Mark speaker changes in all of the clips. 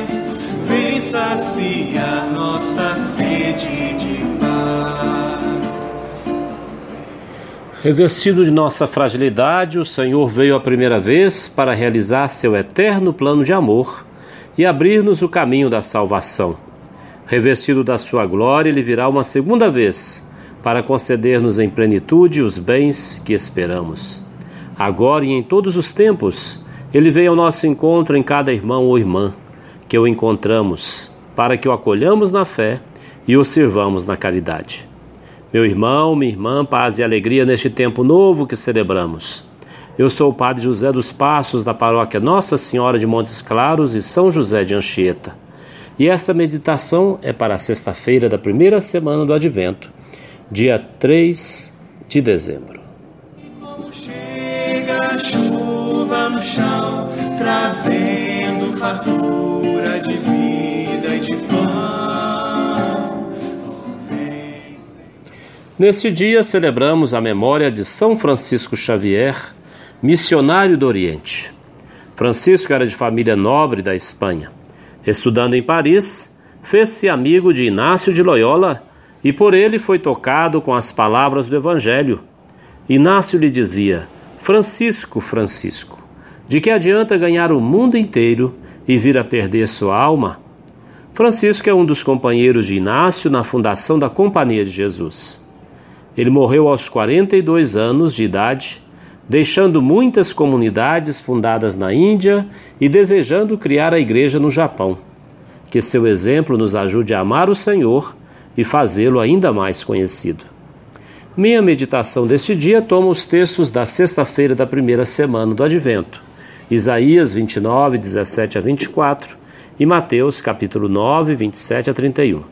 Speaker 1: Deus, vem saciar nossa sede de paz.
Speaker 2: Revestido de nossa fragilidade, o Senhor veio a primeira vez para realizar seu eterno plano de amor e abrir-nos o caminho da salvação. Revestido da sua glória, ele virá uma segunda vez para conceder-nos em plenitude os bens que esperamos. Agora e em todos os tempos, ele veio ao nosso encontro em cada irmão ou irmã, que o encontramos, para que o acolhamos na fé e o sirvamos na caridade. Meu irmão, minha irmã, paz e alegria neste tempo novo que celebramos. Eu sou o Padre José dos Passos, da paróquia Nossa Senhora de Montes Claros e São José de Anchieta. E esta meditação é para sexta-feira da primeira semana do Advento, dia 3 de dezembro.
Speaker 1: Como chega a chuva no chão, trazendo fartura de vida e de pão.
Speaker 2: Neste dia celebramos a memória de São Francisco Xavier, missionário do Oriente. Francisco era de família nobre da Espanha. Estudando em Paris, fez-se amigo de Inácio de Loyola e por ele foi tocado com as palavras do Evangelho. Inácio lhe dizia: Francisco, Francisco, de que adianta ganhar o mundo inteiro e vir a perder sua alma? Francisco é um dos companheiros de Inácio na fundação da Companhia de Jesus. Ele morreu aos 42 anos de idade, deixando muitas comunidades fundadas na Índia e desejando criar a igreja no Japão. Que seu exemplo nos ajude a amar o Senhor e fazê-lo ainda mais conhecido. Minha meditação deste dia toma os textos da sexta-feira da primeira semana do Advento, Isaías 29, 17 a 24 e Mateus capítulo 9, 27 a 31.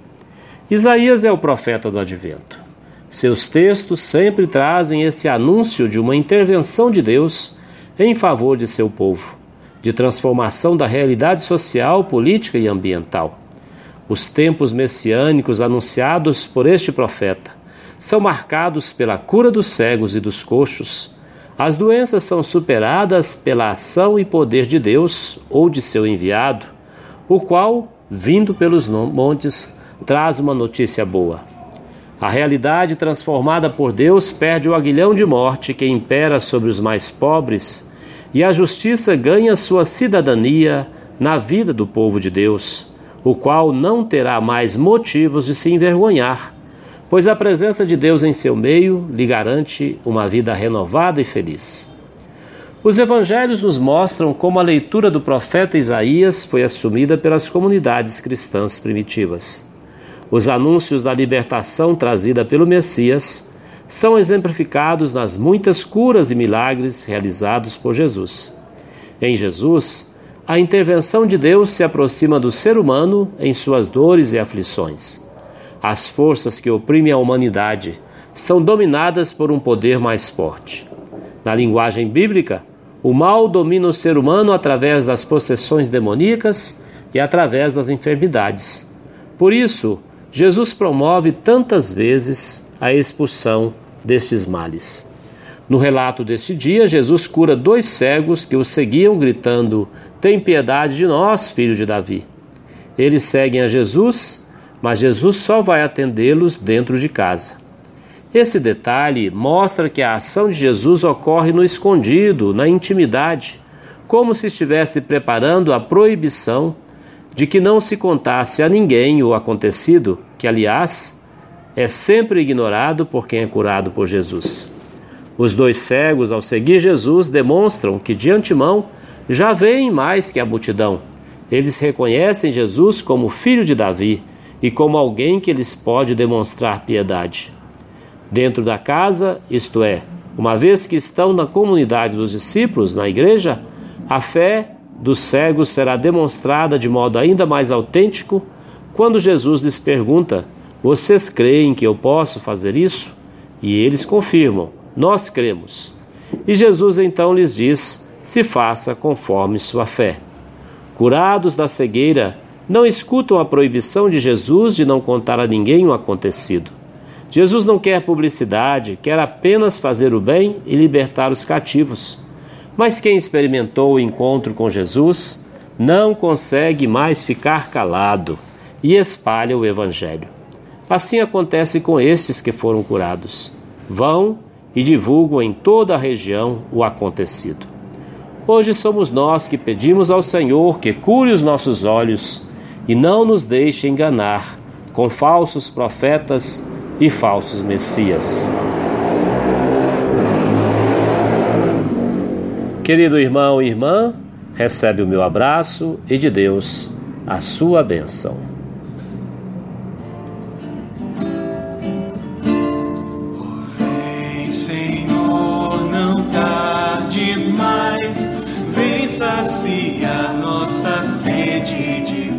Speaker 2: Isaías é o profeta do Advento. Seus textos sempre trazem esse anúncio de uma intervenção de Deus em favor de seu povo, de transformação da realidade social, política e ambiental. Os tempos messiânicos anunciados por este profeta são marcados pela cura dos cegos e dos coxos. As doenças são superadas pela ação e poder de Deus ou de seu enviado, o qual, vindo pelos montes, traz uma notícia boa. A realidade transformada por Deus perde o aguilhão de morte que impera sobre os mais pobres, e a justiça ganha sua cidadania na vida do povo de Deus o qual não terá mais motivos de se envergonhar, pois a presença de Deus em seu meio lhe garante uma vida renovada e feliz. Os evangelhos nos mostram como a leitura do profeta Isaías foi assumida pelas comunidades cristãs primitivas. Os anúncios da libertação trazida pelo Messias são exemplificados nas muitas curas e milagres realizados por Jesus. Em Jesus, a intervenção de Deus se aproxima do ser humano em suas dores e aflições. As forças que oprimem a humanidade são dominadas por um poder mais forte. Na linguagem bíblica, o mal domina o ser humano através das possessões demoníacas e através das enfermidades. Por isso, Jesus promove tantas vezes a expulsão destes males. No relato deste dia, Jesus cura dois cegos que o seguiam, gritando: Tem piedade de nós, filho de Davi. Eles seguem a Jesus, mas Jesus só vai atendê-los dentro de casa. Esse detalhe mostra que a ação de Jesus ocorre no escondido, na intimidade, como se estivesse preparando a proibição de que não se contasse a ninguém o acontecido, que, aliás, é sempre ignorado por quem é curado por Jesus. Os dois cegos, ao seguir Jesus, demonstram que de antemão já veem mais que a multidão. Eles reconhecem Jesus como filho de Davi e como alguém que lhes pode demonstrar piedade. Dentro da casa, isto é, uma vez que estão na comunidade dos discípulos, na igreja, a fé dos cegos será demonstrada de modo ainda mais autêntico quando Jesus lhes pergunta: Vocês creem que eu posso fazer isso? E eles confirmam: nós cremos. E Jesus então lhes diz: se faça conforme sua fé. Curados da cegueira, não escutam a proibição de Jesus de não contar a ninguém o acontecido. Jesus não quer publicidade, quer apenas fazer o bem e libertar os cativos. Mas quem experimentou o encontro com Jesus não consegue mais ficar calado e espalha o Evangelho. Assim acontece com estes que foram curados. Vão e divulgam em toda a região o acontecido. Hoje somos nós que pedimos ao Senhor que cure os nossos olhos e não nos deixe enganar com falsos profetas e falsos messias. Querido irmão e irmã, recebe o meu abraço e de Deus a sua bênção.
Speaker 1: Vem, Senhor, não tardes mais, vem saciar nossa sede de